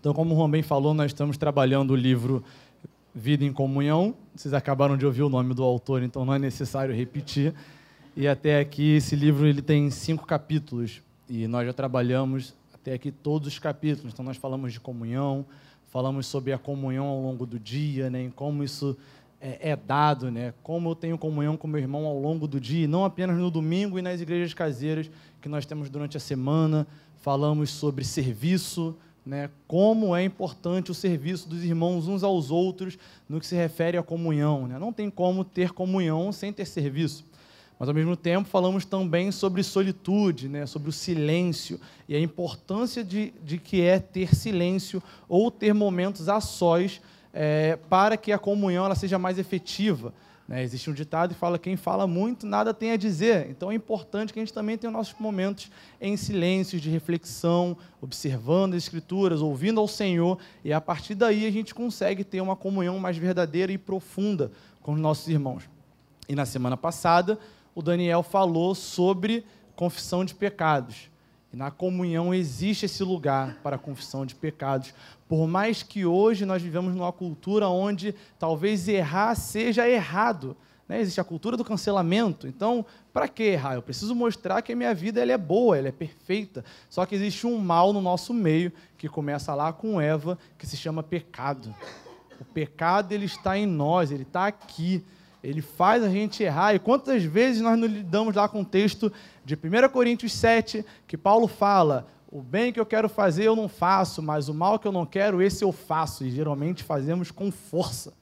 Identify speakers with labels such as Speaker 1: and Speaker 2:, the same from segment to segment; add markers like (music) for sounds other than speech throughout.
Speaker 1: Então, como o Juan bem falou, nós estamos trabalhando o livro Vida em Comunhão. Vocês acabaram de ouvir o nome do autor, então não é necessário repetir. E até aqui, esse livro ele tem cinco capítulos. E nós já trabalhamos até aqui todos os capítulos. Então, nós falamos de comunhão, falamos sobre a comunhão ao longo do dia, né, em como isso é, é, dado, né, como eu tenho comunhão com meu irmão ao longo do dia, não apenas no domingo e nas igrejas caseiras que nós temos durante a semana. Falamos sobre serviço, né, como é importante o serviço dos irmãos uns aos outros no que se refere à comunhão. Né? Não tem como ter comunhão sem ter serviço. Mas, ao mesmo tempo, falamos também sobre solitude, né, sobre o silêncio e a importância de, de que é ter silêncio ou ter momentos a sós é, para que a comunhão ela seja mais efetiva. Né? Existe um ditado que fala: quem fala muito, nada tem a dizer. Então é importante que a gente também tenha nossos momentos em silêncio, de reflexão, observando as Escrituras, ouvindo ao Senhor, e a partir daí a gente consegue ter uma comunhão mais verdadeira e profunda com os nossos irmãos. E na semana passada, o Daniel falou sobre confissão de pecados. E na comunhão existe esse lugar para a confissão de pecados. Por mais que hoje nós vivemos numa cultura onde talvez errar seja errado. Né? Existe a cultura do cancelamento. Então, para que errar? Eu preciso mostrar que a minha vida ela é boa, ela é perfeita. Só que existe um mal no nosso meio que começa lá com Eva, que se chama pecado. O pecado ele está em nós, ele está aqui. Ele faz a gente errar. E quantas vezes nós nos lidamos lá com o texto de 1 Coríntios 7, que Paulo fala: o bem que eu quero fazer eu não faço, mas o mal que eu não quero, esse eu faço. E geralmente fazemos com força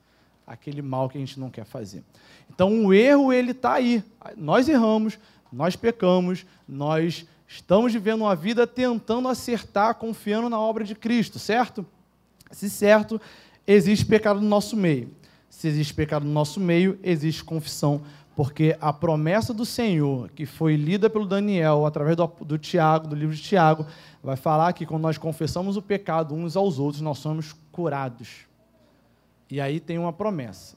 Speaker 1: aquele mal que a gente não quer fazer. Então o erro ele está aí. Nós erramos, nós pecamos, nós estamos vivendo uma vida tentando acertar, confiando na obra de Cristo, certo? Se certo, existe pecado no nosso meio. Se existe pecado no nosso meio, existe confissão, porque a promessa do Senhor, que foi lida pelo Daniel através do, do Tiago, do livro de Tiago, vai falar que quando nós confessamos o pecado uns aos outros, nós somos curados. E aí tem uma promessa.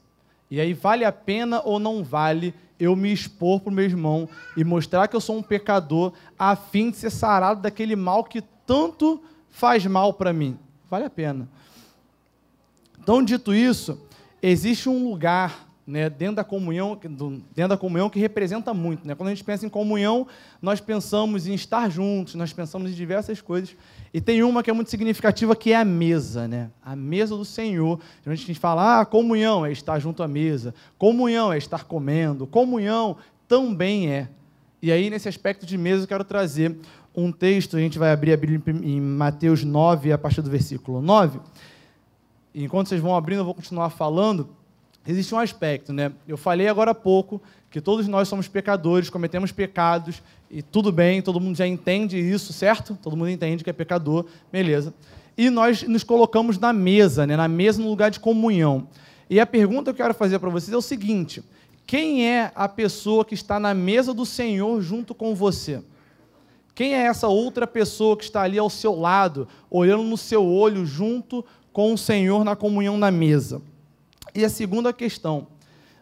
Speaker 1: E aí vale a pena ou não vale eu me expor para o meu irmão e mostrar que eu sou um pecador a fim de ser sarado daquele mal que tanto faz mal para mim? Vale a pena. Então, dito isso, existe um lugar né, dentro, da comunhão, dentro da comunhão que representa muito. Né? Quando a gente pensa em comunhão, nós pensamos em estar juntos, nós pensamos em diversas coisas. E tem uma que é muito significativa, que é a mesa. Né? A mesa do Senhor. A gente fala, ah, comunhão é estar junto à mesa. Comunhão é estar comendo. Comunhão também é. E aí, nesse aspecto de mesa, eu quero trazer um texto, a gente vai abrir a Bíblia em Mateus 9, a partir do versículo 9, e enquanto vocês vão abrindo, eu vou continuar falando. Existe um aspecto, né? Eu falei agora há pouco que todos nós somos pecadores, cometemos pecados, e tudo bem, todo mundo já entende isso, certo? Todo mundo entende que é pecador, beleza. E nós nos colocamos na mesa, né? na mesa no lugar de comunhão. E a pergunta que eu quero fazer para vocês é o seguinte: quem é a pessoa que está na mesa do Senhor junto com você? Quem é essa outra pessoa que está ali ao seu lado, olhando no seu olho, junto com o Senhor na comunhão na mesa. E a segunda questão,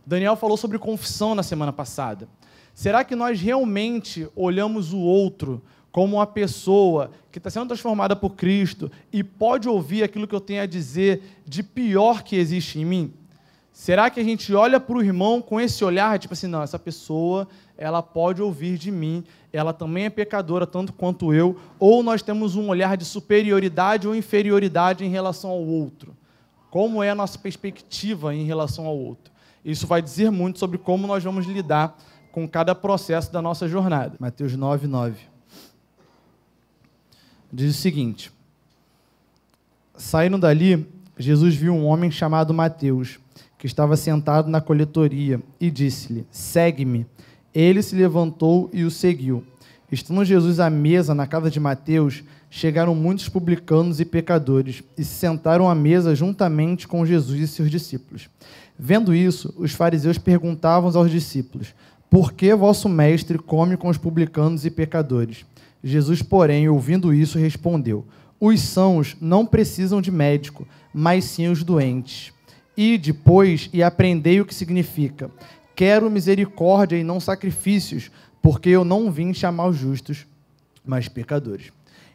Speaker 1: Daniel falou sobre confissão na semana passada. Será que nós realmente olhamos o outro como uma pessoa que está sendo transformada por Cristo e pode ouvir aquilo que eu tenho a dizer de pior que existe em mim? Será que a gente olha para o irmão com esse olhar, tipo assim, não, essa pessoa, ela pode ouvir de mim, ela também é pecadora tanto quanto eu, ou nós temos um olhar de superioridade ou inferioridade em relação ao outro? Como é a nossa perspectiva em relação ao outro? Isso vai dizer muito sobre como nós vamos lidar com cada processo da nossa jornada. Mateus 9, 9. Diz o seguinte: Saindo dali, Jesus viu um homem chamado Mateus que estava sentado na coletoria, e disse-lhe: Segue-me. Ele se levantou e o seguiu. Estando Jesus à mesa na casa de Mateus, chegaram muitos publicanos e pecadores e se sentaram à mesa juntamente com Jesus e seus discípulos. Vendo isso, os fariseus perguntavam aos discípulos: Por que vosso mestre come com os publicanos e pecadores? Jesus, porém, ouvindo isso, respondeu: Os sãos não precisam de médico, mas sim os doentes. E depois e aprendei o que significa. Quero misericórdia e não sacrifícios, porque eu não vim chamar os justos, mas pecadores.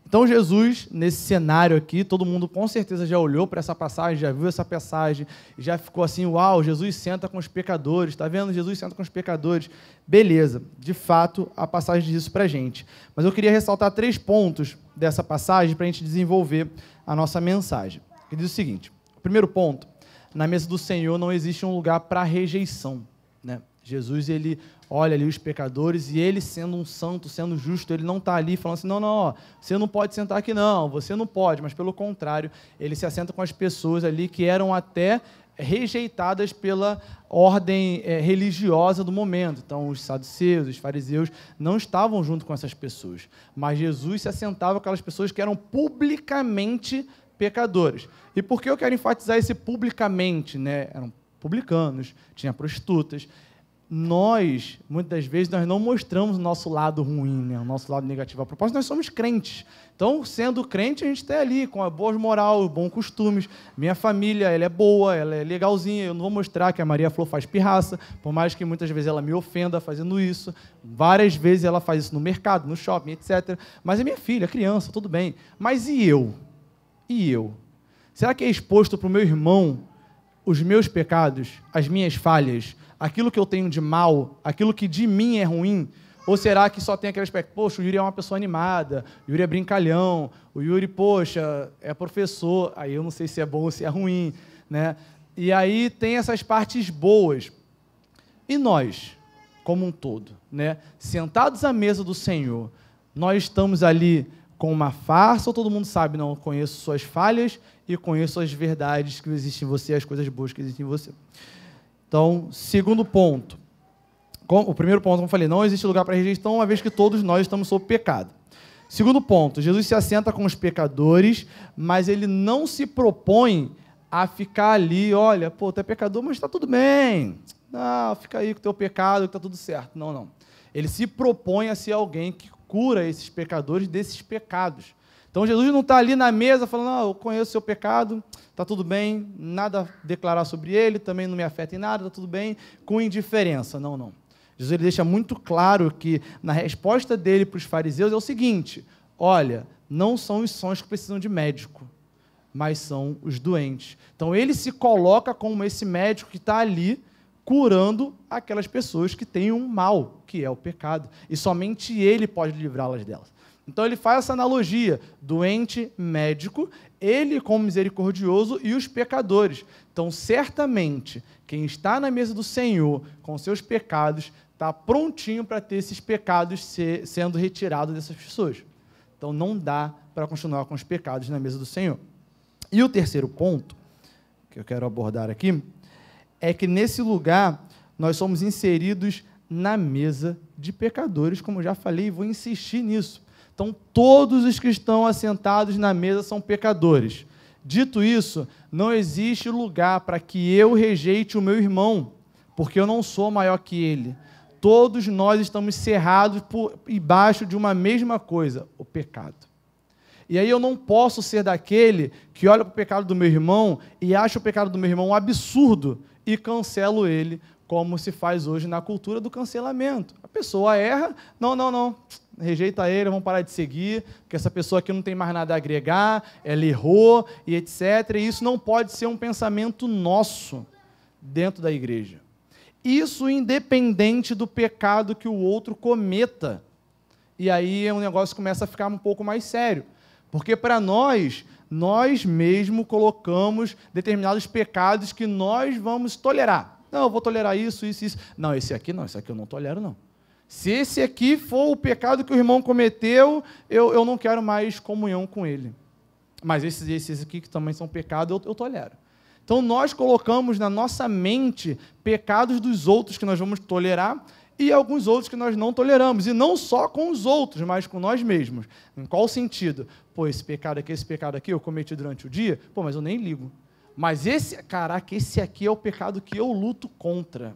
Speaker 1: Então, Jesus, nesse cenário aqui, todo mundo com certeza já olhou para essa passagem, já viu essa passagem, já ficou assim: uau, Jesus senta com os pecadores, está vendo? Jesus senta com os pecadores. Beleza, de fato, a passagem diz isso para a gente. Mas eu queria ressaltar três pontos dessa passagem para a gente desenvolver a nossa mensagem. Que diz o seguinte: o primeiro ponto, na mesa do Senhor não existe um lugar para rejeição. Né? Jesus, ele olha ali os pecadores e ele, sendo um santo, sendo justo, ele não está ali falando assim: não, não, ó, você não pode sentar aqui, não, você não pode, mas pelo contrário, ele se assenta com as pessoas ali que eram até rejeitadas pela ordem é, religiosa do momento. Então, os saduceus, os fariseus não estavam junto com essas pessoas, mas Jesus se assentava com aquelas pessoas que eram publicamente pecadores. E por que eu quero enfatizar esse publicamente? Né? Eram publicanos, tinha prostitutas nós, muitas vezes, nós não mostramos o nosso lado ruim, né? o nosso lado negativo. A propósito, nós somos crentes. Então, sendo crente, a gente está ali com a boa moral, bons costumes. Minha família, ela é boa, ela é legalzinha. Eu não vou mostrar que a Maria Flor faz pirraça, por mais que muitas vezes ela me ofenda fazendo isso. Várias vezes ela faz isso no mercado, no shopping, etc. Mas é minha filha, criança, tudo bem. Mas e eu? E eu? Será que é exposto para o meu irmão os meus pecados, as minhas falhas? Aquilo que eu tenho de mal, aquilo que de mim é ruim? Ou será que só tem aquele aspecto, poxa, o Yuri é uma pessoa animada, o Yuri é brincalhão, o Yuri, poxa, é professor, aí eu não sei se é bom ou se é ruim, né? E aí tem essas partes boas. E nós, como um todo, né? Sentados à mesa do Senhor, nós estamos ali com uma farsa ou todo mundo sabe, não, conheço suas falhas e conheço as verdades que existem em você, as coisas boas que existem em você. Então, segundo ponto. O primeiro ponto, como eu falei, não existe lugar para rejeição, uma vez que todos nós estamos sob pecado. Segundo ponto, Jesus se assenta com os pecadores, mas ele não se propõe a ficar ali, olha, pô, tu é pecador, mas está tudo bem. Não, fica aí com o teu pecado, que está tudo certo. Não, não. Ele se propõe a ser alguém que cura esses pecadores desses pecados. Então Jesus não está ali na mesa falando, ah, eu conheço o seu pecado, está tudo bem, nada a declarar sobre ele, também não me afeta em nada, está tudo bem, com indiferença. Não, não. Jesus ele deixa muito claro que na resposta dele para os fariseus é o seguinte: olha, não são os sons que precisam de médico, mas são os doentes. Então ele se coloca como esse médico que está ali curando aquelas pessoas que têm um mal, que é o pecado. E somente ele pode livrá-las delas. Então ele faz essa analogia: doente, médico, ele como misericordioso e os pecadores. Então, certamente, quem está na mesa do Senhor com seus pecados está prontinho para ter esses pecados ser, sendo retirados dessas pessoas. Então, não dá para continuar com os pecados na mesa do Senhor. E o terceiro ponto que eu quero abordar aqui é que nesse lugar nós somos inseridos na mesa de pecadores, como já falei, e vou insistir nisso. Então, todos os que estão assentados na mesa são pecadores. Dito isso, não existe lugar para que eu rejeite o meu irmão, porque eu não sou maior que ele. Todos nós estamos cerrados por embaixo de uma mesma coisa, o pecado. E aí eu não posso ser daquele que olha para o pecado do meu irmão e acha o pecado do meu irmão um absurdo e cancelo ele, como se faz hoje na cultura do cancelamento. A pessoa erra, não, não, não, rejeita ele, vamos parar de seguir, porque essa pessoa aqui não tem mais nada a agregar, ela errou e etc. E isso não pode ser um pensamento nosso dentro da igreja. Isso independente do pecado que o outro cometa. E aí o negócio começa a ficar um pouco mais sério. Porque para nós, nós mesmo colocamos determinados pecados que nós vamos tolerar. Não, eu vou tolerar isso, isso, isso. Não, esse aqui não, esse aqui eu não tolero, não. Se esse aqui for o pecado que o irmão cometeu, eu, eu não quero mais comunhão com ele. Mas esses, esses aqui que também são pecados, eu, eu tolero. Então nós colocamos na nossa mente pecados dos outros que nós vamos tolerar e alguns outros que nós não toleramos. E não só com os outros, mas com nós mesmos. Em qual sentido? Pô, esse pecado aqui, esse pecado aqui eu cometi durante o dia, pô, mas eu nem ligo. Mas esse, caraca, esse aqui é o pecado que eu luto contra.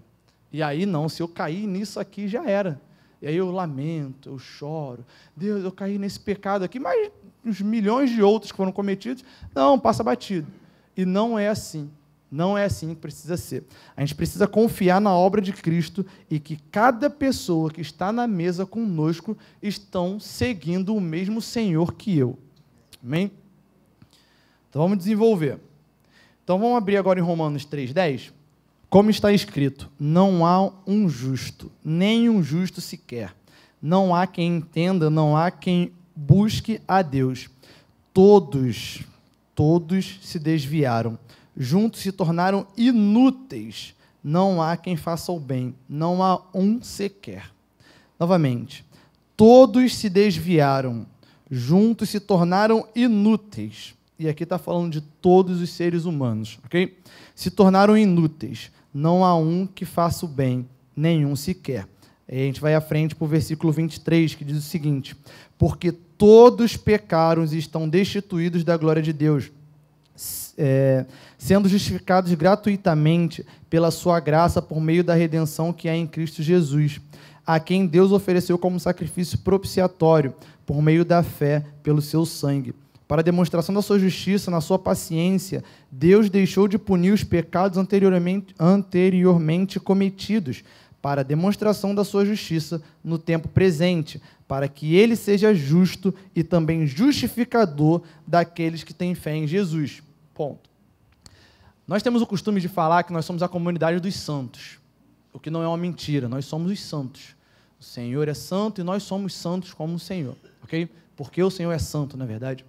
Speaker 1: E aí não, se eu cair nisso aqui já era. E aí eu lamento, eu choro. Deus, eu caí nesse pecado aqui, mas os milhões de outros que foram cometidos, não, passa batido. E não é assim. Não é assim que precisa ser. A gente precisa confiar na obra de Cristo e que cada pessoa que está na mesa conosco estão seguindo o mesmo Senhor que eu. Amém? Então vamos desenvolver. Então vamos abrir agora em Romanos 3,10. Como está escrito: Não há um justo, nem um justo sequer. Não há quem entenda, não há quem busque a Deus. Todos, todos se desviaram juntos se tornaram inúteis. Não há quem faça o bem, não há um sequer. Novamente, todos se desviaram, juntos se tornaram inúteis. E aqui está falando de todos os seres humanos, ok? Se tornaram inúteis. Não há um que faça o bem, nenhum sequer. Aí a gente vai à frente para o versículo 23, que diz o seguinte: Porque todos pecaram e estão destituídos da glória de Deus é, sendo justificados gratuitamente pela sua graça por meio da redenção que há em Cristo Jesus, a quem Deus ofereceu como sacrifício propiciatório por meio da fé pelo seu sangue. Para demonstração da sua justiça, na sua paciência, Deus deixou de punir os pecados anteriormente, anteriormente cometidos, para demonstração da sua justiça no tempo presente, para que ele seja justo e também justificador daqueles que têm fé em Jesus. Ponto. Nós temos o costume de falar que nós somos a comunidade dos santos, o que não é uma mentira, nós somos os santos. O Senhor é santo e nós somos santos como o Senhor, ok? Porque o Senhor é santo, na verdade.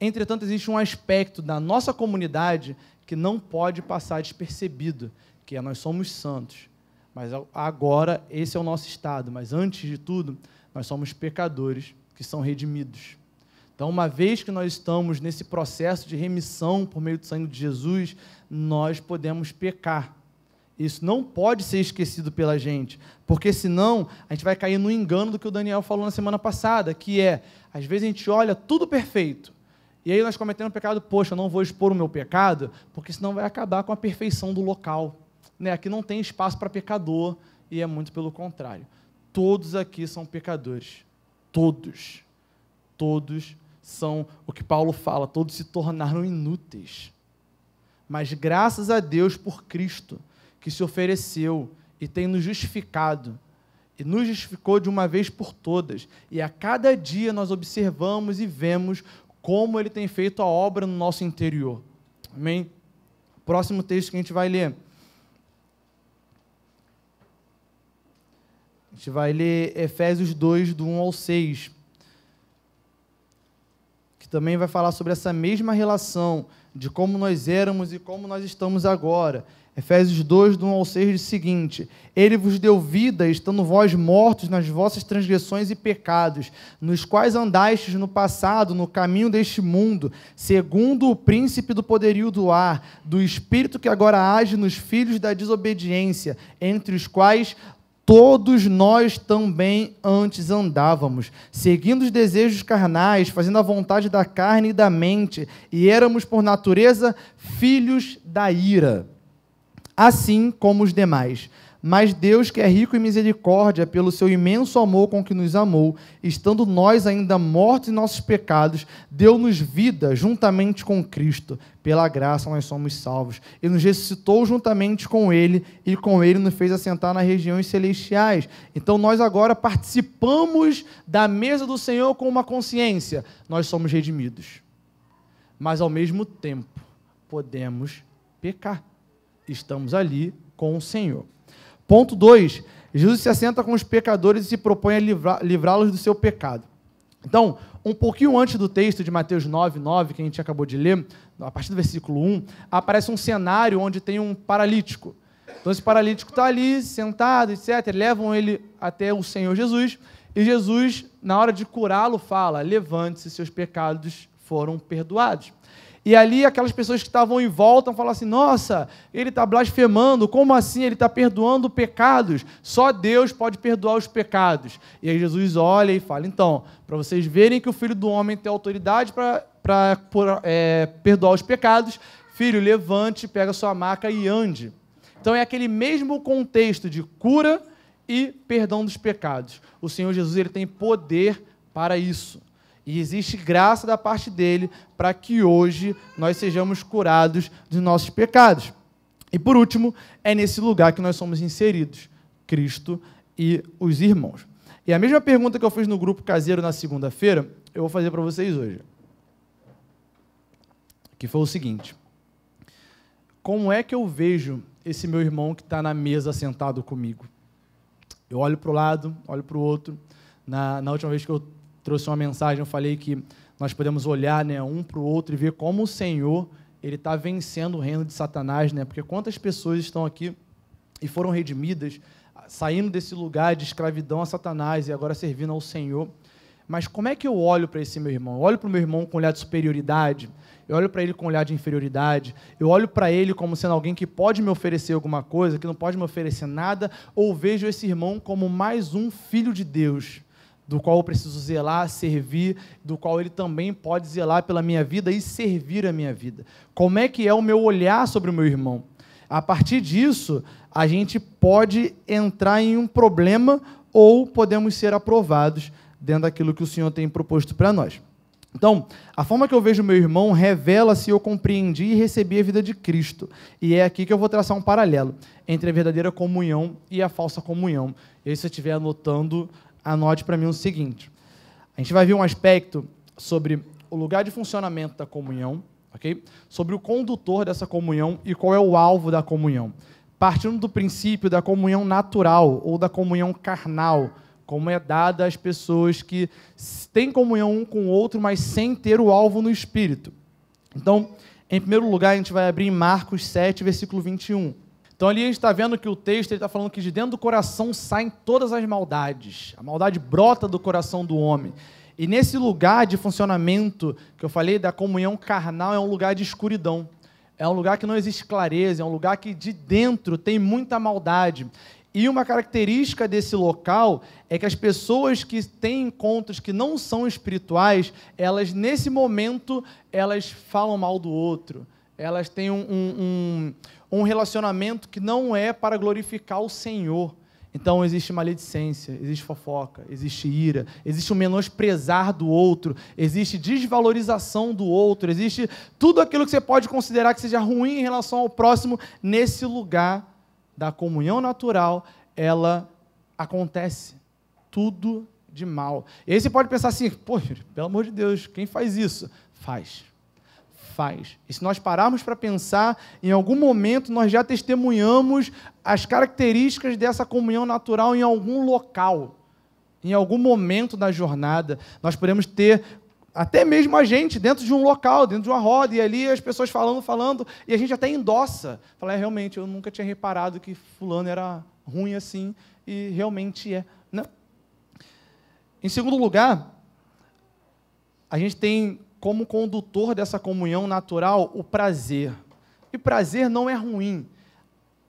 Speaker 1: Entretanto, existe um aspecto da nossa comunidade que não pode passar despercebido, que é nós somos santos. Mas agora esse é o nosso estado, mas antes de tudo, nós somos pecadores que são redimidos. Então, uma vez que nós estamos nesse processo de remissão por meio do sangue de Jesus, nós podemos pecar. Isso não pode ser esquecido pela gente, porque senão a gente vai cair no engano do que o Daniel falou na semana passada, que é, às vezes a gente olha tudo perfeito, e aí nós cometemos um pecado, poxa, eu não vou expor o meu pecado, porque senão vai acabar com a perfeição do local. Né? Aqui não tem espaço para pecador, e é muito pelo contrário. Todos aqui são pecadores. Todos. Todos são o que Paulo fala, todos se tornaram inúteis. Mas graças a Deus por Cristo, que se ofereceu e tem nos justificado, e nos justificou de uma vez por todas. E a cada dia nós observamos e vemos como ele tem feito a obra no nosso interior. Amém? Próximo texto que a gente vai ler. A gente vai ler Efésios 2, do 1 ao 6 que também vai falar sobre essa mesma relação de como nós éramos e como nós estamos agora. Efésios 2, do 1 ao 6, diz o seguinte: Ele vos deu vida, estando vós mortos nas vossas transgressões e pecados, nos quais andastes no passado, no caminho deste mundo, segundo o príncipe do poderio do ar, do espírito que agora age nos filhos da desobediência, entre os quais todos nós também antes andávamos, seguindo os desejos carnais, fazendo a vontade da carne e da mente, e éramos por natureza filhos da ira, assim como os demais. Mas Deus, que é rico em misericórdia, pelo seu imenso amor com que nos amou, estando nós ainda mortos em nossos pecados, deu-nos vida juntamente com Cristo. Pela graça nós somos salvos. E nos ressuscitou juntamente com Ele, e com Ele nos fez assentar nas regiões celestiais. Então nós agora participamos da mesa do Senhor com uma consciência. Nós somos redimidos. Mas ao mesmo tempo, podemos pecar. Estamos ali com o Senhor. Ponto 2. Jesus se assenta com os pecadores e se propõe a livrá-los do seu pecado. Então, um pouquinho antes do texto de Mateus 9, 9, que a gente acabou de ler, a partir do versículo 1, aparece um cenário onde tem um paralítico. Então, esse paralítico está ali, sentado, etc. Levam ele até o Senhor Jesus. E Jesus, na hora de curá-lo, fala: Levante-se, seus pecados foram perdoados. E ali aquelas pessoas que estavam em volta falam assim: nossa, ele está blasfemando, como assim? Ele está perdoando pecados. Só Deus pode perdoar os pecados. E aí Jesus olha e fala: então, para vocês verem que o filho do homem tem autoridade para é, perdoar os pecados, filho, levante, pega sua maca e ande. Então é aquele mesmo contexto de cura e perdão dos pecados. O Senhor Jesus ele tem poder para isso. E existe graça da parte dele para que hoje nós sejamos curados de nossos pecados. E por último, é nesse lugar que nós somos inseridos, Cristo e os irmãos. E a mesma pergunta que eu fiz no grupo caseiro na segunda-feira, eu vou fazer para vocês hoje. Que foi o seguinte: Como é que eu vejo esse meu irmão que está na mesa sentado comigo? Eu olho para o lado, olho para o outro. Na, na última vez que eu trouxe uma mensagem, eu falei que nós podemos olhar né, um para o outro e ver como o Senhor ele está vencendo o reino de Satanás, né? Porque quantas pessoas estão aqui e foram redimidas, saindo desse lugar de escravidão a Satanás e agora servindo ao Senhor. Mas como é que eu olho para esse meu irmão? Eu olho para o meu irmão com olhar de superioridade, eu olho para ele com olhar de inferioridade, eu olho para ele como sendo alguém que pode me oferecer alguma coisa, que não pode me oferecer nada, ou vejo esse irmão como mais um filho de Deus, do qual eu preciso zelar, servir, do qual ele também pode zelar pela minha vida e servir a minha vida. Como é que é o meu olhar sobre o meu irmão? A partir disso, a gente pode entrar em um problema ou podemos ser aprovados dentro daquilo que o Senhor tem proposto para nós. Então, a forma que eu vejo meu irmão revela se eu compreendi e recebi a vida de Cristo. E é aqui que eu vou traçar um paralelo entre a verdadeira comunhão e a falsa comunhão. E aí, se você estiver anotando, anote para mim o seguinte: a gente vai ver um aspecto sobre o lugar de funcionamento da comunhão, ok? Sobre o condutor dessa comunhão e qual é o alvo da comunhão. Partindo do princípio da comunhão natural ou da comunhão carnal como é dada às pessoas que têm comunhão um com o outro, mas sem ter o alvo no espírito. Então, em primeiro lugar, a gente vai abrir em Marcos 7, versículo 21. Então, ali a gente está vendo que o texto está falando que de dentro do coração saem todas as maldades. A maldade brota do coração do homem. E nesse lugar de funcionamento que eu falei da comunhão carnal, é um lugar de escuridão. É um lugar que não existe clareza, é um lugar que de dentro tem muita maldade. E uma característica desse local é que as pessoas que têm encontros que não são espirituais, elas nesse momento elas falam mal do outro, elas têm um, um, um relacionamento que não é para glorificar o Senhor. Então existe maledicência, existe fofoca, existe ira, existe o menosprezar do outro, existe desvalorização do outro, existe tudo aquilo que você pode considerar que seja ruim em relação ao próximo nesse lugar da comunhão natural, ela acontece tudo de mal. E aí você pode pensar assim, pô, pelo amor de Deus, quem faz isso? Faz. Faz. E se nós pararmos para pensar, em algum momento nós já testemunhamos as características dessa comunhão natural em algum local. Em algum momento da jornada, nós podemos ter até mesmo a gente, dentro de um local, dentro de uma roda, e ali as pessoas falando, falando, e a gente até endossa. Fala, é, realmente, eu nunca tinha reparado que fulano era ruim assim, e realmente é. Não. Em segundo lugar, a gente tem como condutor dessa comunhão natural o prazer. E prazer não é ruim.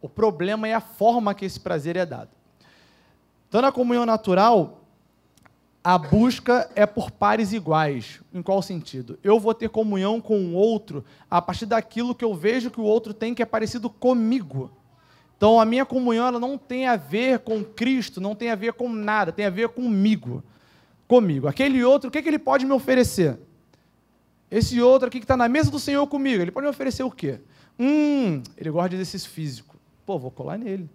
Speaker 1: O problema é a forma que esse prazer é dado. Então, na comunhão natural, a busca é por pares iguais. Em qual sentido? Eu vou ter comunhão com o outro a partir daquilo que eu vejo que o outro tem que é parecido comigo. Então a minha comunhão ela não tem a ver com Cristo, não tem a ver com nada, tem a ver comigo. Comigo. Aquele outro, o que, que ele pode me oferecer? Esse outro aqui que está na mesa do Senhor comigo, ele pode me oferecer o quê? Hum, ele gosta de exercício físico. Pô, vou colar nele.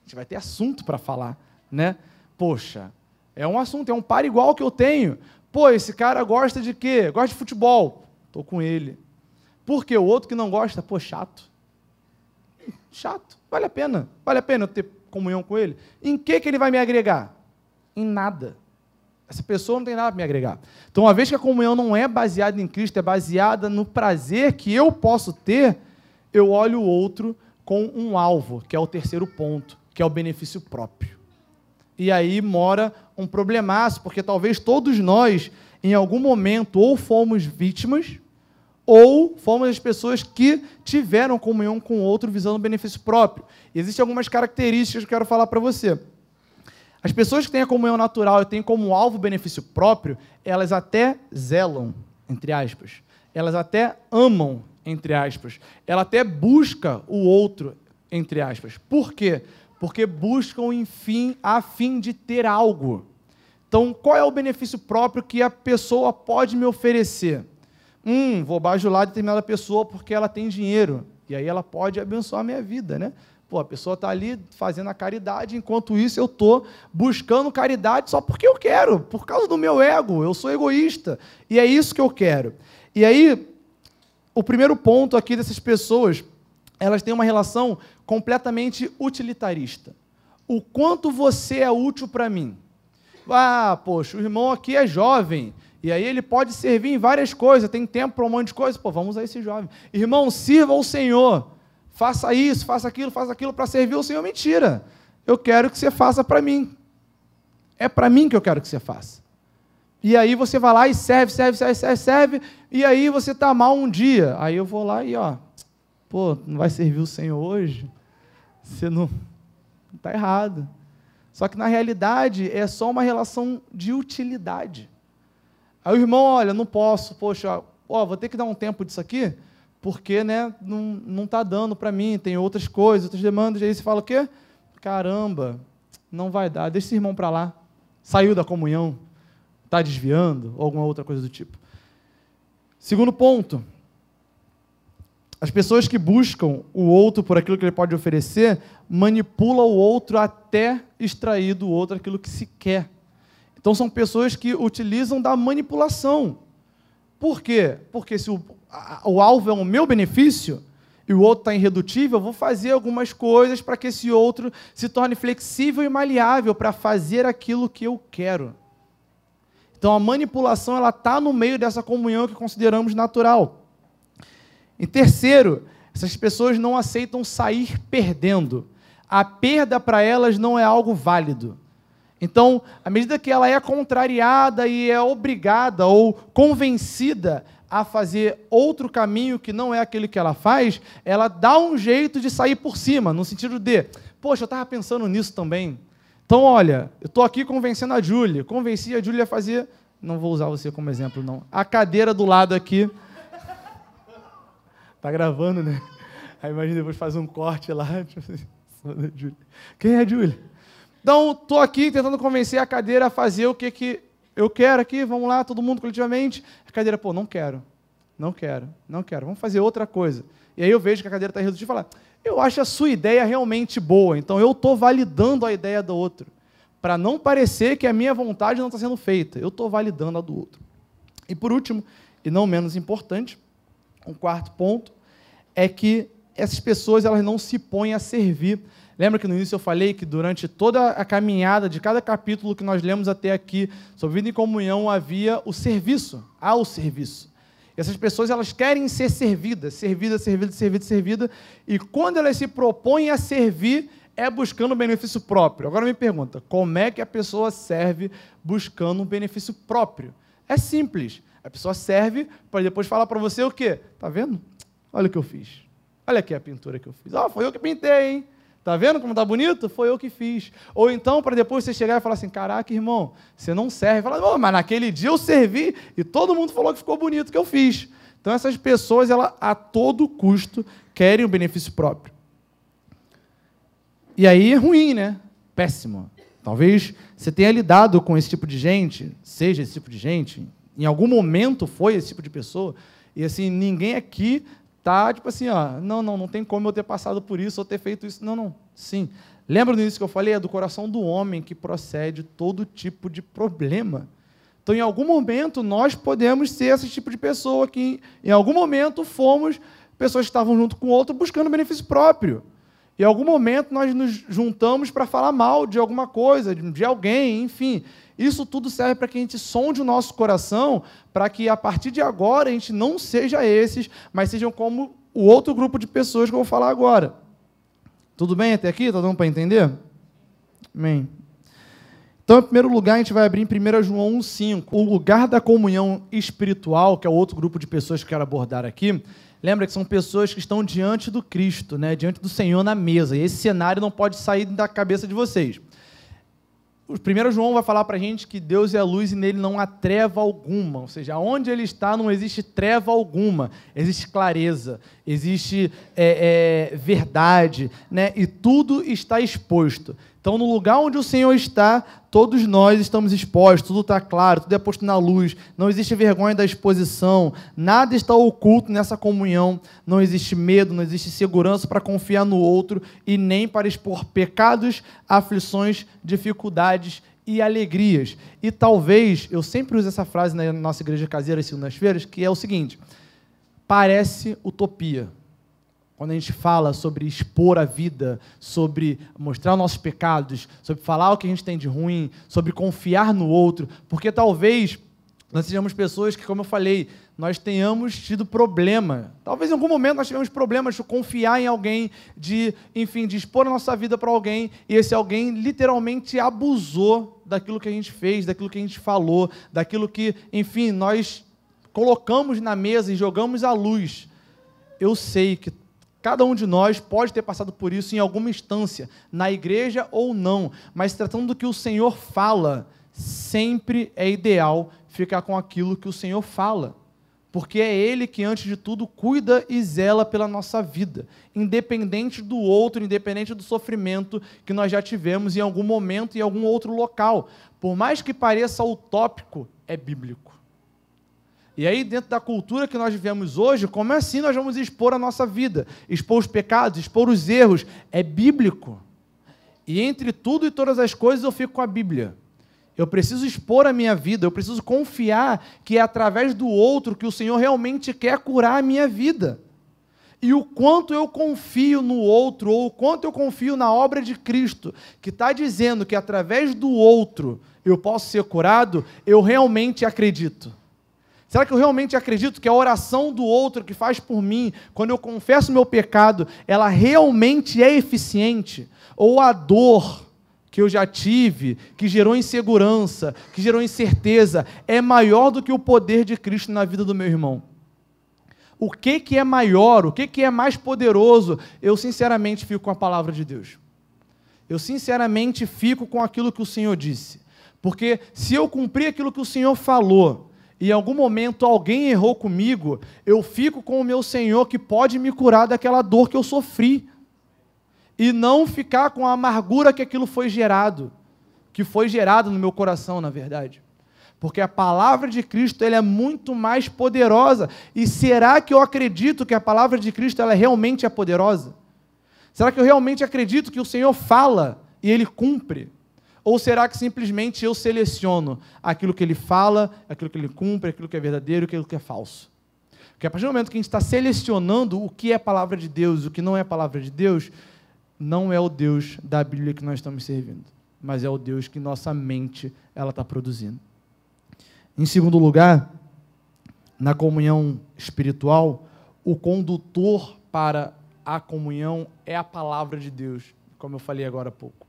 Speaker 1: A gente vai ter assunto para falar, né? Poxa, é um assunto, é um par igual que eu tenho. Pô, esse cara gosta de quê? Gosta de futebol. Estou com ele. Por quê? O outro que não gosta, pô, chato. Chato. Vale a pena. Vale a pena eu ter comunhão com ele? Em que, que ele vai me agregar? Em nada. Essa pessoa não tem nada para me agregar. Então, uma vez que a comunhão não é baseada em Cristo, é baseada no prazer que eu posso ter, eu olho o outro com um alvo, que é o terceiro ponto, que é o benefício próprio. E aí mora um problemaço, porque talvez todos nós, em algum momento, ou fomos vítimas, ou fomos as pessoas que tiveram comunhão com o outro visando benefício próprio. E existem algumas características que eu quero falar para você. As pessoas que têm a comunhão natural e têm como alvo o benefício próprio, elas até zelam, entre aspas. Elas até amam, entre aspas. Ela até busca o outro, entre aspas. Por quê? Porque buscam, enfim, a fim de ter algo. Então, qual é o benefício próprio que a pessoa pode me oferecer? Hum, vou bajular determinada pessoa porque ela tem dinheiro. E aí ela pode abençoar a minha vida, né? Pô, a pessoa está ali fazendo a caridade, enquanto isso eu estou buscando caridade só porque eu quero, por causa do meu ego, eu sou egoísta. E é isso que eu quero. E aí, o primeiro ponto aqui dessas pessoas, elas têm uma relação completamente utilitarista. O quanto você é útil para mim? Ah, poxa, o irmão aqui é jovem, e aí ele pode servir em várias coisas, tem tempo para um monte de coisa. Pô, vamos usar esse jovem. Irmão, sirva ao Senhor faça isso, faça aquilo, faça aquilo para servir o Senhor. Mentira. Eu quero que você faça para mim. É para mim que eu quero que você faça. E aí você vai lá e serve, serve, serve, serve, serve, e aí você está mal um dia. Aí eu vou lá e, ó, pô, não vai servir o Senhor hoje? Você não. Está errado. Só que na realidade é só uma relação de utilidade. Aí o irmão, olha, não posso, poxa, ó, vou ter que dar um tempo disso aqui porque né, não está dando para mim, tem outras coisas, outras demandas. E aí você fala o quê? Caramba, não vai dar, deixa esse irmão para lá. Saiu da comunhão, está desviando, ou alguma outra coisa do tipo. Segundo ponto, as pessoas que buscam o outro por aquilo que ele pode oferecer, manipulam o outro até extrair do outro aquilo que se quer. Então são pessoas que utilizam da manipulação. Por quê? Porque se o o alvo é o meu benefício e o outro está irredutível, eu vou fazer algumas coisas para que esse outro se torne flexível e maleável para fazer aquilo que eu quero. Então a manipulação ela está no meio dessa comunhão que consideramos natural. Em terceiro, essas pessoas não aceitam sair perdendo. A perda para elas não é algo válido. Então, à medida que ela é contrariada e é obrigada ou convencida a fazer outro caminho que não é aquele que ela faz, ela dá um jeito de sair por cima, no sentido de, poxa, eu estava pensando nisso também. Então, olha, eu estou aqui convencendo a Júlia, convenci a Júlia a fazer, não vou usar você como exemplo, não, a cadeira do lado aqui. Tá gravando, né? Aí imagina depois fazer um corte lá. (laughs) Quem é a Júlia? Então, estou aqui tentando convencer a cadeira a fazer o que, que eu quero aqui, vamos lá, todo mundo coletivamente. A cadeira, pô, não quero, não quero, não quero, vamos fazer outra coisa. E aí eu vejo que a cadeira está redutiva e fala, eu acho a sua ideia realmente boa, então eu estou validando a ideia do outro, para não parecer que a minha vontade não está sendo feita, eu estou validando a do outro. E por último, e não menos importante, um quarto ponto, é que essas pessoas elas não se põem a servir Lembra que no início eu falei que durante toda a caminhada de cada capítulo que nós lemos até aqui, sobre vida em comunhão, havia o serviço, há o serviço. E essas pessoas elas querem ser servidas, servidas, servidas, servidas, servidas, e quando elas se propõem a servir, é buscando benefício próprio. Agora me pergunta, como é que a pessoa serve buscando um benefício próprio? É simples. A pessoa serve para depois falar para você o quê? Tá vendo? Olha o que eu fiz. Olha aqui a pintura que eu fiz. Ó, oh, foi eu que pintei, hein? Tá vendo como tá bonito? Foi eu que fiz. Ou então, para depois você chegar e falar assim: caraca, irmão, você não serve. Fala, oh, mas naquele dia eu servi e todo mundo falou que ficou bonito que eu fiz. Então, essas pessoas, ela, a todo custo, querem o benefício próprio. E aí é ruim, né? Péssimo. Talvez você tenha lidado com esse tipo de gente, seja esse tipo de gente, em algum momento foi esse tipo de pessoa, e assim, ninguém aqui tá tipo assim, ó, não, não, não tem como eu ter passado por isso ou ter feito isso. Não, não. Sim. Lembra do início que eu falei? É do coração do homem que procede todo tipo de problema. Então, em algum momento, nós podemos ser esse tipo de pessoa que, em algum momento, fomos pessoas que estavam junto com outro buscando benefício próprio. Em algum momento, nós nos juntamos para falar mal de alguma coisa, de alguém, enfim. Isso tudo serve para que a gente sonde o nosso coração, para que a partir de agora a gente não seja esses, mas sejam como o outro grupo de pessoas que eu vou falar agora. Tudo bem até aqui? Está dando para entender? Amém. Então, em primeiro lugar, a gente vai abrir em 1 João 1,5. O lugar da comunhão espiritual, que é o outro grupo de pessoas que eu quero abordar aqui, lembra que são pessoas que estão diante do Cristo, né? diante do Senhor na mesa. E esse cenário não pode sair da cabeça de vocês. O primeiro João vai falar para a gente que Deus é a luz e nele não há treva alguma. Ou seja, onde ele está não existe treva alguma. Existe clareza, existe é, é, verdade, né? e tudo está exposto. Então, no lugar onde o Senhor está, todos nós estamos expostos, tudo está claro, tudo é posto na luz, não existe vergonha da exposição, nada está oculto nessa comunhão, não existe medo, não existe segurança para confiar no outro e nem para expor pecados, aflições, dificuldades e alegrias. E talvez, eu sempre uso essa frase na nossa igreja caseira às segundas-feiras, que é o seguinte: parece utopia quando a gente fala sobre expor a vida, sobre mostrar nossos pecados, sobre falar o que a gente tem de ruim, sobre confiar no outro, porque talvez nós sejamos pessoas que, como eu falei, nós tenhamos tido problema. Talvez em algum momento nós tivemos problemas de confiar em alguém, de, enfim, de expor a nossa vida para alguém, e esse alguém literalmente abusou daquilo que a gente fez, daquilo que a gente falou, daquilo que, enfim, nós colocamos na mesa e jogamos à luz. Eu sei que Cada um de nós pode ter passado por isso em alguma instância, na igreja ou não, mas tratando do que o Senhor fala, sempre é ideal ficar com aquilo que o Senhor fala, porque é Ele que, antes de tudo, cuida e zela pela nossa vida, independente do outro, independente do sofrimento que nós já tivemos em algum momento, em algum outro local. Por mais que pareça utópico, é bíblico. E aí, dentro da cultura que nós vivemos hoje, como é assim nós vamos expor a nossa vida? Expor os pecados, expor os erros. É bíblico. E entre tudo e todas as coisas eu fico com a Bíblia. Eu preciso expor a minha vida, eu preciso confiar que é através do outro que o Senhor realmente quer curar a minha vida. E o quanto eu confio no outro, ou o quanto eu confio na obra de Cristo, que está dizendo que através do outro eu posso ser curado, eu realmente acredito. Será que eu realmente acredito que a oração do outro que faz por mim, quando eu confesso meu pecado, ela realmente é eficiente? Ou a dor que eu já tive, que gerou insegurança, que gerou incerteza, é maior do que o poder de Cristo na vida do meu irmão? O que, que é maior, o que, que é mais poderoso? Eu sinceramente fico com a palavra de Deus. Eu sinceramente fico com aquilo que o Senhor disse. Porque se eu cumprir aquilo que o Senhor falou, em algum momento alguém errou comigo, eu fico com o meu Senhor que pode me curar daquela dor que eu sofri. E não ficar com a amargura que aquilo foi gerado, que foi gerado no meu coração, na verdade. Porque a palavra de Cristo ela é muito mais poderosa. E será que eu acredito que a palavra de Cristo ela realmente é poderosa? Será que eu realmente acredito que o Senhor fala e ele cumpre? Ou será que simplesmente eu seleciono aquilo que ele fala, aquilo que ele cumpre, aquilo que é verdadeiro, aquilo que é falso? Porque a partir do momento que a gente está selecionando o que é palavra de Deus o que não é palavra de Deus, não é o Deus da Bíblia que nós estamos servindo, mas é o Deus que nossa mente ela está produzindo. Em segundo lugar, na comunhão espiritual, o condutor para a comunhão é a palavra de Deus, como eu falei agora há pouco.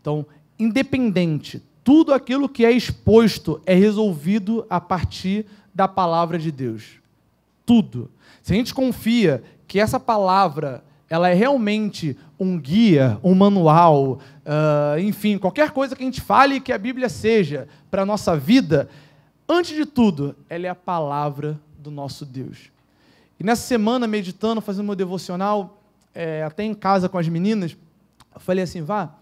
Speaker 1: Então, independente. Tudo aquilo que é exposto é resolvido a partir da palavra de Deus. Tudo. Se a gente confia que essa palavra ela é realmente um guia, um manual, uh, enfim, qualquer coisa que a gente fale que a Bíblia seja para a nossa vida, antes de tudo, ela é a palavra do nosso Deus. E nessa semana, meditando, fazendo meu devocional, é, até em casa com as meninas, eu falei assim: vá,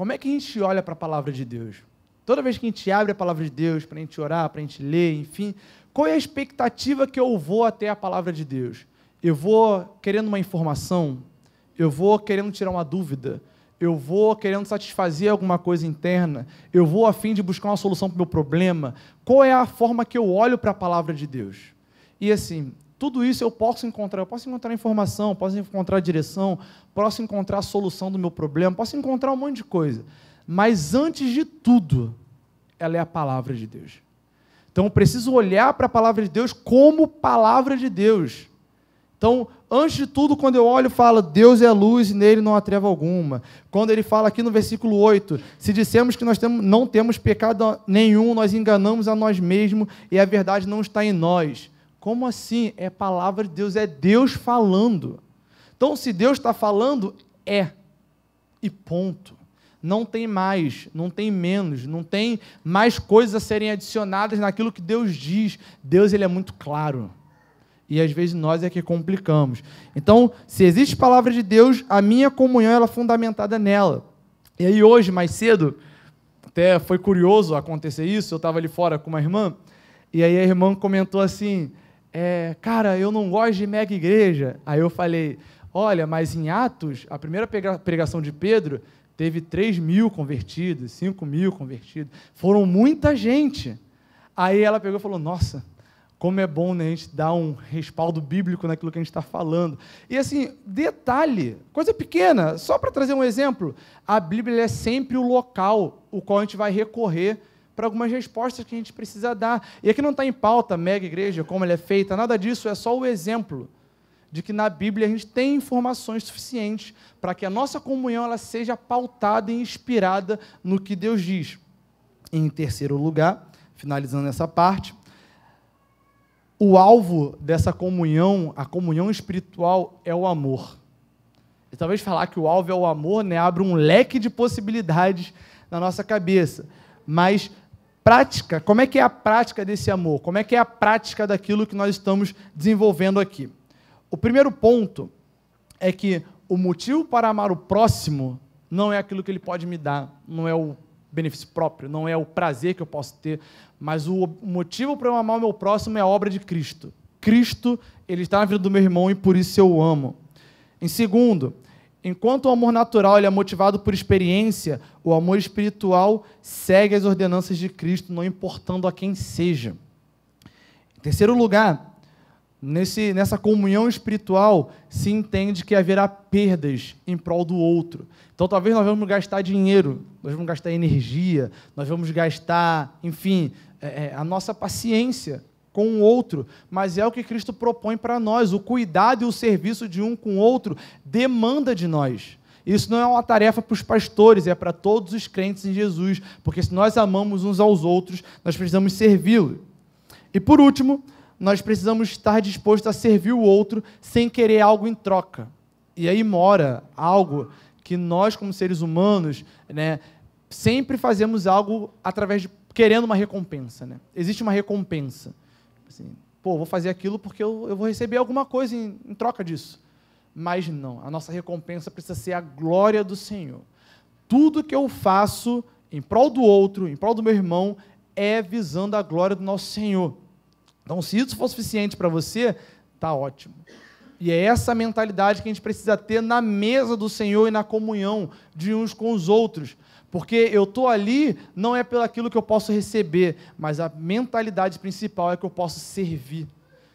Speaker 1: como é que a gente olha para a palavra de Deus? Toda vez que a gente abre a palavra de Deus para a gente orar, para a gente ler, enfim, qual é a expectativa que eu vou até a palavra de Deus? Eu vou querendo uma informação? Eu vou querendo tirar uma dúvida? Eu vou querendo satisfazer alguma coisa interna? Eu vou a fim de buscar uma solução para o meu problema? Qual é a forma que eu olho para a palavra de Deus? E assim, tudo isso eu posso encontrar. Eu posso encontrar informação, posso encontrar direção, posso encontrar a solução do meu problema, posso encontrar um monte de coisa. Mas antes de tudo, ela é a palavra de Deus. Então eu preciso olhar para a palavra de Deus como palavra de Deus. Então, antes de tudo, quando eu olho, falo, Deus é luz e nele não há treva alguma. Quando ele fala aqui no versículo 8, se dissemos que nós temos, não temos pecado nenhum, nós enganamos a nós mesmos e a verdade não está em nós. Como assim? É palavra de Deus, é Deus falando. Então, se Deus está falando, é. E ponto. Não tem mais, não tem menos, não tem mais coisas a serem adicionadas naquilo que Deus diz. Deus ele é muito claro. E às vezes nós é que complicamos. Então, se existe palavra de Deus, a minha comunhão ela é fundamentada nela. E aí hoje, mais cedo, até foi curioso acontecer isso, eu estava ali fora com uma irmã, e aí a irmã comentou assim, é, cara, eu não gosto de mega igreja. Aí eu falei, olha, mas em Atos, a primeira pregação de Pedro, teve 3 mil convertidos, 5 mil convertidos. Foram muita gente. Aí ela pegou e falou, nossa, como é bom né, a gente dar um respaldo bíblico naquilo que a gente está falando. E assim, detalhe, coisa pequena, só para trazer um exemplo, a Bíblia é sempre o local o qual a gente vai recorrer para algumas respostas que a gente precisa dar. E aqui não está em pauta mega igreja, como ela é feita, nada disso, é só o exemplo de que na Bíblia a gente tem informações suficientes para que a nossa comunhão ela seja pautada e inspirada no que Deus diz. Em terceiro lugar, finalizando essa parte, o alvo dessa comunhão, a comunhão espiritual, é o amor. E talvez falar que o alvo é o amor, né, abre um leque de possibilidades na nossa cabeça. Mas prática, como é que é a prática desse amor? Como é que é a prática daquilo que nós estamos desenvolvendo aqui? O primeiro ponto é que o motivo para amar o próximo não é aquilo que ele pode me dar, não é o benefício próprio, não é o prazer que eu posso ter, mas o motivo para eu amar o meu próximo é a obra de Cristo. Cristo, ele está na vida do meu irmão e por isso eu o amo. Em segundo, enquanto o amor natural ele é motivado por experiência, o amor espiritual segue as ordenanças de Cristo, não importando a quem seja. Em terceiro lugar, Nesse, nessa comunhão espiritual, se entende que haverá perdas em prol do outro. Então, talvez nós vamos gastar dinheiro, nós vamos gastar energia, nós vamos gastar, enfim, é, é, a nossa paciência com o outro, mas é o que Cristo propõe para nós. O cuidado e o serviço de um com o outro demanda de nós. Isso não é uma tarefa para os pastores, é para todos os crentes em Jesus, porque se nós amamos uns aos outros, nós precisamos servi-lo. E por último, nós precisamos estar dispostos a servir o outro sem querer algo em troca. E aí mora algo que nós, como seres humanos, né, sempre fazemos algo através de querendo uma recompensa. Né? Existe uma recompensa. Assim, pô, vou fazer aquilo porque eu, eu vou receber alguma coisa em, em troca disso. Mas não, a nossa recompensa precisa ser a glória do Senhor. Tudo que eu faço em prol do outro, em prol do meu irmão, é visando a glória do nosso Senhor. Então, se isso for suficiente para você, tá ótimo. E é essa mentalidade que a gente precisa ter na mesa do Senhor e na comunhão de uns com os outros. Porque eu estou ali não é pelo aquilo que eu posso receber, mas a mentalidade principal é que eu posso servir.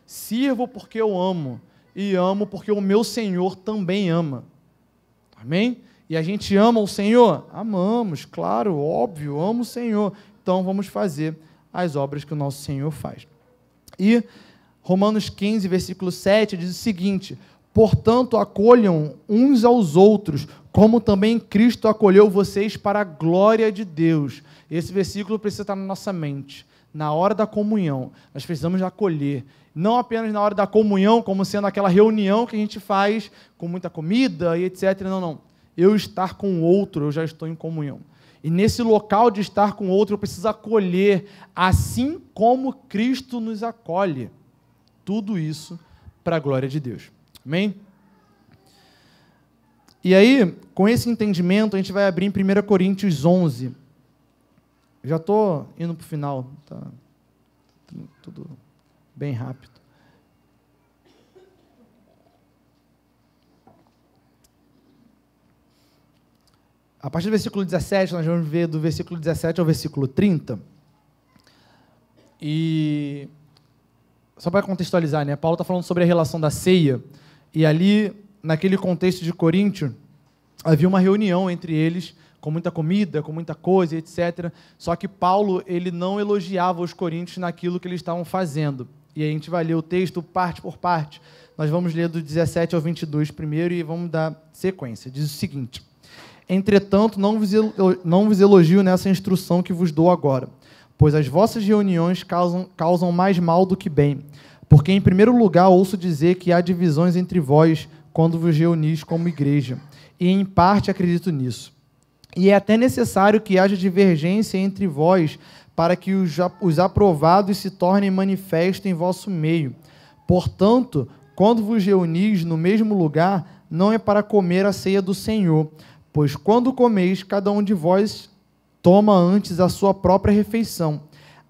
Speaker 1: Sirvo porque eu amo, e amo porque o meu Senhor também ama. Amém? E a gente ama o Senhor? Amamos, claro, óbvio, amo o Senhor. Então vamos fazer as obras que o nosso Senhor faz. E Romanos 15, versículo 7 diz o seguinte: Portanto, acolham uns aos outros, como também Cristo acolheu vocês para a glória de Deus. Esse versículo precisa estar na nossa mente. Na hora da comunhão, nós precisamos acolher. Não apenas na hora da comunhão, como sendo aquela reunião que a gente faz com muita comida e etc. Não, não. Eu estar com o outro, eu já estou em comunhão. E nesse local de estar com outro, eu preciso acolher, assim como Cristo nos acolhe. Tudo isso para a glória de Deus. Amém? E aí, com esse entendimento, a gente vai abrir em 1 Coríntios 11. Já estou indo para o final, tá tudo bem rápido. A partir do versículo 17, nós vamos ver do versículo 17 ao versículo 30. E só para contextualizar, né? Paulo está falando sobre a relação da ceia. E ali, naquele contexto de Coríntio, havia uma reunião entre eles, com muita comida, com muita coisa, etc. Só que Paulo ele não elogiava os coríntios naquilo que eles estavam fazendo. E a gente vai ler o texto parte por parte. Nós vamos ler do 17 ao 22 primeiro e vamos dar sequência. Diz o seguinte. Entretanto, não vos, elogio nessa instrução que vos dou agora, pois as vossas reuniões causam, causam mais mal do que bem. Porque, em primeiro lugar, ouço dizer que há divisões entre vós quando vos reunis como igreja, e em parte acredito nisso. E é até necessário que haja divergência entre vós, para que os, os aprovados se tornem manifestos em vosso meio. Portanto, quando vos reunis no mesmo lugar, não é para comer a ceia do Senhor,
Speaker 2: Pois quando comeis, cada um de vós toma antes a sua própria refeição.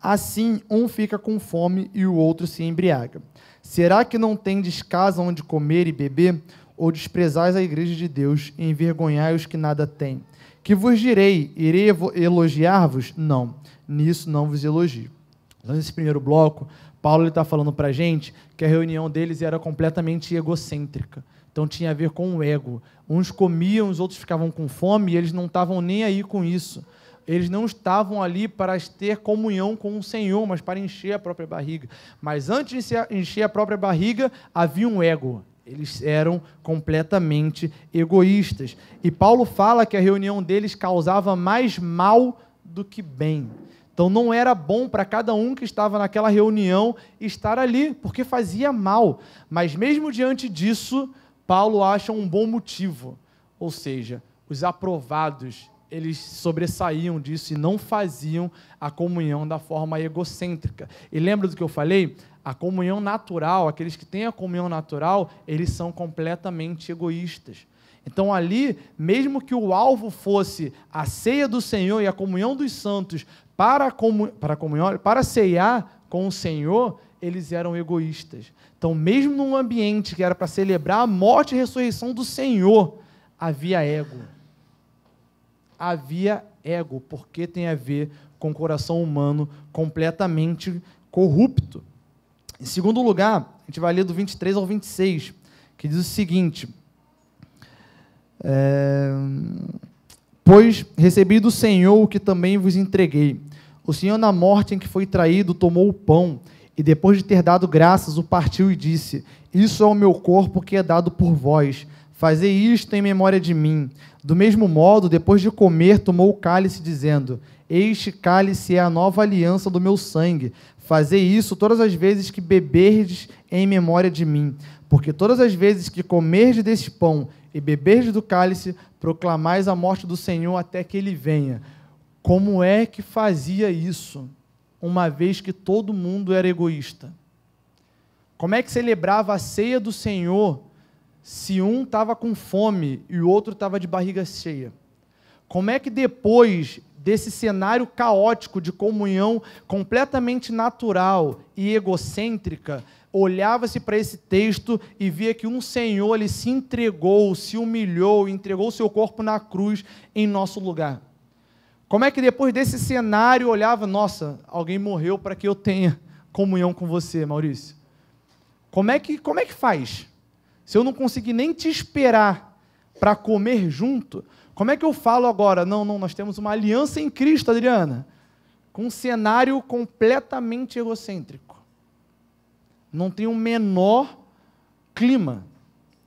Speaker 2: Assim, um fica com fome e o outro se embriaga. Será que não tendes casa onde comer e beber? Ou desprezais a igreja de Deus e envergonhai os que nada têm? Que vos direi? Irei elogiar-vos? Não, nisso não vos elogio. Então, nesse primeiro bloco, Paulo está falando para a gente que a reunião deles era completamente egocêntrica. Então tinha a ver com o ego. Uns comiam, os outros ficavam com fome e eles não estavam nem aí com isso. Eles não estavam ali para ter comunhão com o Senhor, mas para encher a própria barriga. Mas antes de encher a própria barriga, havia um ego. Eles eram completamente egoístas. E Paulo fala que a reunião deles causava mais mal do que bem. Então não era bom para cada um que estava naquela reunião estar ali, porque fazia mal. Mas mesmo diante disso, Paulo acha um bom motivo. Ou seja, os aprovados eles sobressaíam disso e não faziam a comunhão da forma egocêntrica. E lembra do que eu falei? A comunhão natural, aqueles que têm a comunhão natural, eles são completamente egoístas. Então, ali, mesmo que o alvo fosse a ceia do Senhor e a comunhão dos santos para comu para comunhão, para ceiar com o Senhor, eles eram egoístas. Então, mesmo num ambiente que era para celebrar a morte e a ressurreição do Senhor, havia ego havia ego, porque tem a ver com o coração humano completamente corrupto. Em segundo lugar, a gente vai ler do 23 ao 26, que diz o seguinte: é, Pois recebi do Senhor o que também vos entreguei. O Senhor, na morte em que foi traído, tomou o pão e, depois de ter dado graças, o partiu e disse: Isso é o meu corpo que é dado por vós. Fazei isto em memória de mim. Do mesmo modo, depois de comer, tomou o cálice, dizendo: Este cálice é a nova aliança do meu sangue. Fazei isso todas as vezes que beberdes em memória de mim. Porque todas as vezes que comerdes desse pão e beberdes do cálice, proclamais a morte do Senhor até que ele venha. Como é que fazia isso, uma vez que todo mundo era egoísta? Como é que celebrava a ceia do Senhor se um estava com fome e o outro estava de barriga cheia? Como é que depois desse cenário caótico de comunhão completamente natural e egocêntrica, olhava-se para esse texto e via que um Senhor ele se entregou, se humilhou, entregou seu corpo na cruz em nosso lugar. Como é que depois desse cenário olhava, nossa, alguém morreu para que eu tenha comunhão com você, Maurício? Como é que, como é que faz? Se eu não conseguir nem te esperar para comer junto, como é que eu falo agora? Não, não, nós temos uma aliança em Cristo, Adriana, com um cenário completamente egocêntrico. Não tem o um menor clima.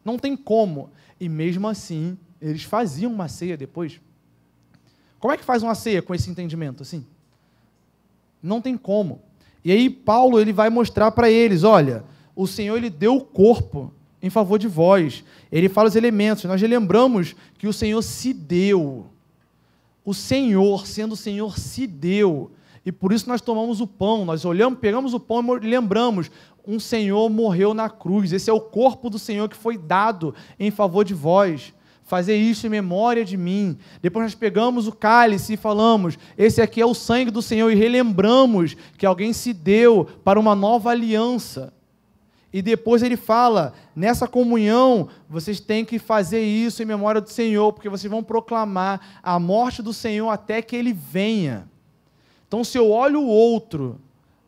Speaker 2: Não tem como. E mesmo assim, eles faziam uma ceia depois. Como é que faz uma ceia com esse entendimento assim? Não tem como. E aí Paulo ele vai mostrar para eles, olha, o Senhor ele deu o corpo em favor de vós. Ele fala os elementos. Nós lembramos que o Senhor se deu. O Senhor, sendo o Senhor, se deu. E por isso nós tomamos o pão. Nós olhamos, pegamos o pão e lembramos: um Senhor morreu na cruz. Esse é o corpo do Senhor que foi dado em favor de vós. Fazer isso em memória de mim. Depois nós pegamos o cálice e falamos: esse aqui é o sangue do Senhor, e relembramos que alguém se deu para uma nova aliança. E depois ele fala: nessa comunhão, vocês têm que fazer isso em memória do Senhor, porque vocês vão proclamar a morte do Senhor até que ele venha. Então, se eu olho o outro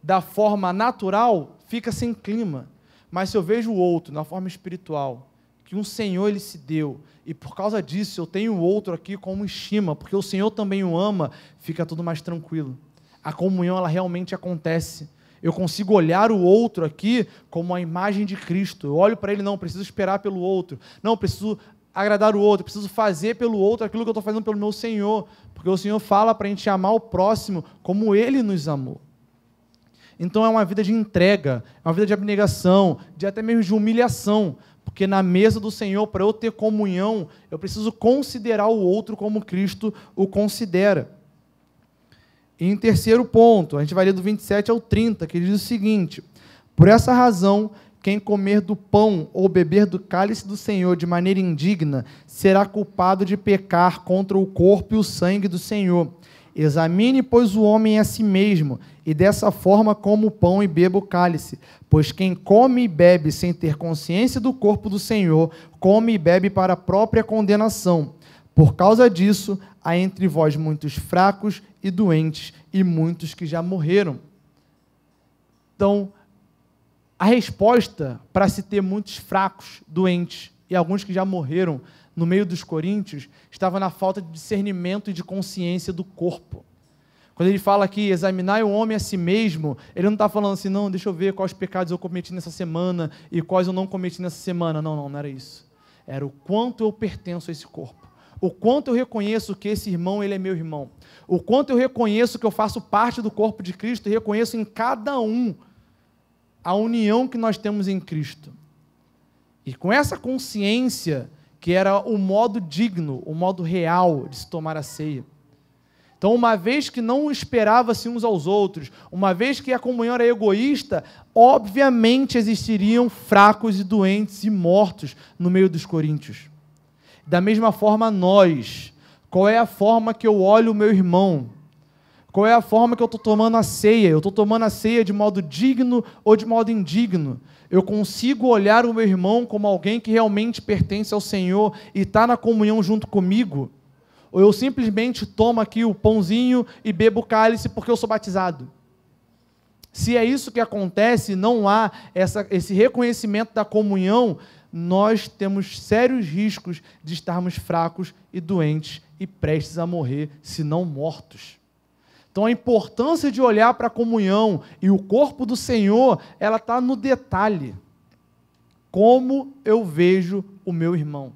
Speaker 2: da forma natural, fica sem clima. Mas se eu vejo o outro na forma espiritual, que um Senhor ele se deu, e por causa disso eu tenho o outro aqui como estima, porque o Senhor também o ama, fica tudo mais tranquilo. A comunhão ela realmente acontece eu consigo olhar o outro aqui como a imagem de Cristo. Eu olho para ele, não, preciso esperar pelo outro. Não, preciso agradar o outro, preciso fazer pelo outro aquilo que eu estou fazendo pelo meu Senhor. Porque o Senhor fala para a gente amar o próximo como ele nos amou. Então é uma vida de entrega, é uma vida de abnegação, de até mesmo de humilhação. Porque na mesa do Senhor, para eu ter comunhão, eu preciso considerar o outro como Cristo o considera. E em terceiro ponto, a gente vai ler do 27 ao 30, que diz o seguinte: Por essa razão, quem comer do pão ou beber do cálice do Senhor de maneira indigna será culpado de pecar contra o corpo e o sangue do Senhor. Examine, pois, o homem a si mesmo, e dessa forma coma o pão e beba o cálice. Pois quem come e bebe sem ter consciência do corpo do Senhor, come e bebe para a própria condenação. Por causa disso, há entre vós muitos fracos e doentes, e muitos que já morreram. Então, a resposta para se ter muitos fracos, doentes e alguns que já morreram no meio dos coríntios estava na falta de discernimento e de consciência do corpo. Quando ele fala aqui, examinar o homem a si mesmo, ele não está falando assim, não, deixa eu ver quais pecados eu cometi nessa semana e quais eu não cometi nessa semana. Não, não, não era isso. Era o quanto eu pertenço a esse corpo. O quanto eu reconheço que esse irmão, ele é meu irmão. O quanto eu reconheço que eu faço parte do corpo de Cristo e reconheço em cada um a união que nós temos em Cristo. E com essa consciência, que era o modo digno, o modo real de se tomar a ceia. Então, uma vez que não esperava-se uns aos outros, uma vez que a comunhão era egoísta, obviamente existiriam fracos e doentes e mortos no meio dos coríntios. Da mesma forma, nós. Qual é a forma que eu olho o meu irmão? Qual é a forma que eu estou tomando a ceia? Eu estou tomando a ceia de modo digno ou de modo indigno? Eu consigo olhar o meu irmão como alguém que realmente pertence ao Senhor e está na comunhão junto comigo? Ou eu simplesmente tomo aqui o pãozinho e bebo o cálice porque eu sou batizado? Se é isso que acontece, não há essa, esse reconhecimento da comunhão, nós temos sérios riscos de estarmos fracos e doentes e prestes a morrer, se não mortos. Então a importância de olhar para a comunhão e o corpo do Senhor, ela está no detalhe. Como eu vejo o meu irmão.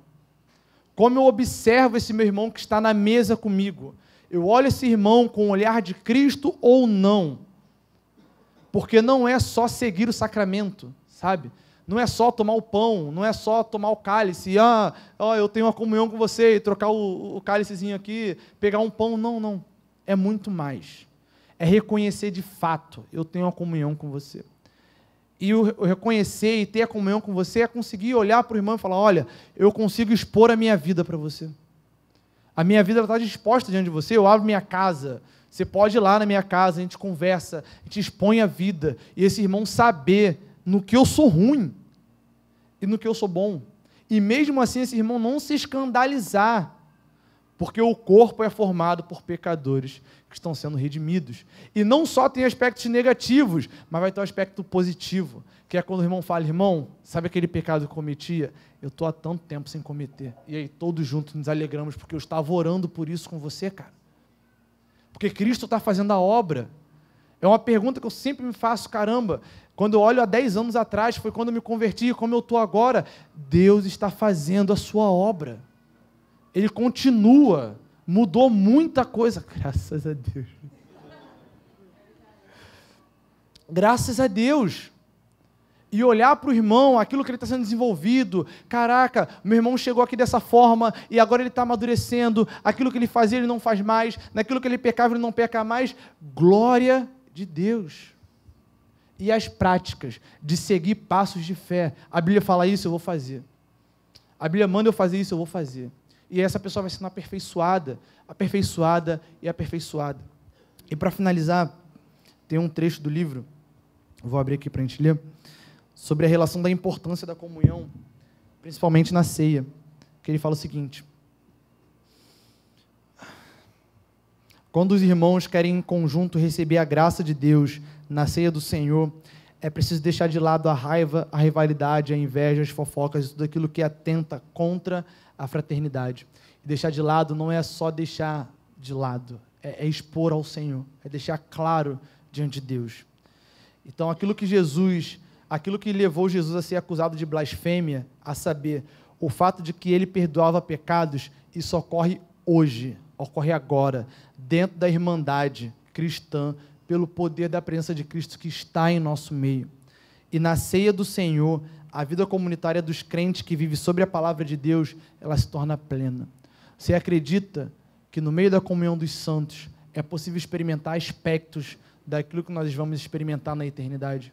Speaker 2: Como eu observo esse meu irmão que está na mesa comigo. Eu olho esse irmão com o olhar de Cristo ou não. Porque não é só seguir o sacramento, sabe? Não é só tomar o pão, não é só tomar o cálice, ah, oh, eu tenho uma comunhão com você, trocar o, o cálicezinho aqui, pegar um pão. Não, não é muito mais. É reconhecer de fato, eu tenho uma comunhão com você. E o reconhecer e ter a comunhão com você é conseguir olhar para o irmão e falar: olha, eu consigo expor a minha vida para você. A minha vida está disposta diante de você, eu abro minha casa. Você pode ir lá na minha casa, a gente conversa, a gente expõe a vida. E esse irmão saber no que eu sou ruim e no que eu sou bom. E mesmo assim, esse irmão não se escandalizar porque o corpo é formado por pecadores que estão sendo redimidos. E não só tem aspectos negativos, mas vai ter um aspecto positivo, que é quando o irmão fala, irmão, sabe aquele pecado que eu cometia? Eu estou há tanto tempo sem cometer. E aí todos juntos nos alegramos, porque eu estava orando por isso com você, cara. Porque Cristo está fazendo a obra. É uma pergunta que eu sempre me faço, caramba, quando eu olho há 10 anos atrás, foi quando eu me converti, como eu estou agora, Deus está fazendo a sua obra ele continua, mudou muita coisa, (laughs) graças a Deus. Graças a Deus. E olhar para o irmão, aquilo que ele está sendo desenvolvido. Caraca, meu irmão chegou aqui dessa forma e agora ele está amadurecendo. Aquilo que ele fazia, ele não faz mais. Naquilo que ele pecava, ele não peca mais. Glória de Deus. E as práticas de seguir passos de fé. A Bíblia fala isso, eu vou fazer. A Bíblia manda eu fazer isso, eu vou fazer e essa pessoa vai sendo aperfeiçoada, aperfeiçoada e aperfeiçoada. E para finalizar, tem um trecho do livro, vou abrir aqui para a gente ler, sobre a relação da importância da comunhão, principalmente na ceia, que ele fala o seguinte: Quando os irmãos querem em conjunto receber a graça de Deus na ceia do Senhor, é preciso deixar de lado a raiva, a rivalidade, a inveja, as fofocas, tudo aquilo que atenta contra a fraternidade. E deixar de lado não é só deixar de lado, é, é expor ao Senhor, é deixar claro diante de Deus. Então, aquilo que Jesus, aquilo que levou Jesus a ser acusado de blasfêmia, a saber, o fato de que ele perdoava pecados, isso ocorre hoje, ocorre agora, dentro da irmandade cristã, pelo poder da presença de Cristo que está em nosso meio. E na ceia do Senhor, a vida comunitária dos crentes que vive sobre a palavra de Deus, ela se torna plena. Você acredita que no meio da comunhão dos santos é possível experimentar aspectos daquilo que nós vamos experimentar na eternidade?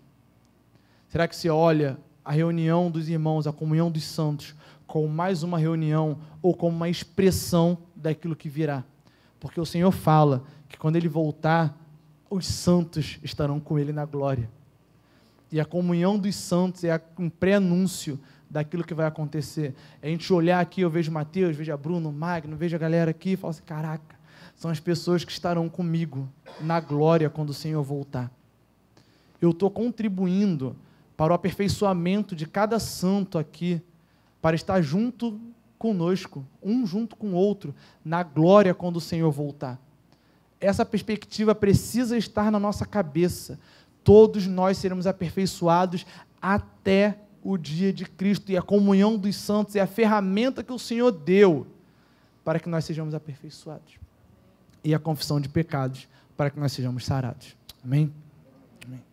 Speaker 2: Será que você olha a reunião dos irmãos, a comunhão dos santos, como mais uma reunião ou como uma expressão daquilo que virá. Porque o Senhor fala que quando ele voltar, os santos estarão com ele na glória. E a comunhão dos santos é um pré-anúncio daquilo que vai acontecer. A gente olhar aqui, eu vejo Mateus, vejo a Bruno, Magno, vejo a galera aqui e falo assim: caraca, são as pessoas que estarão comigo na glória quando o Senhor voltar. Eu estou contribuindo para o aperfeiçoamento de cada santo aqui, para estar junto conosco, um junto com o outro, na glória quando o Senhor voltar. Essa perspectiva precisa estar na nossa cabeça. Todos nós seremos aperfeiçoados até o dia de Cristo e a comunhão dos santos é a ferramenta que o Senhor deu para que nós sejamos aperfeiçoados. E a confissão de pecados para que nós sejamos sarados. Amém?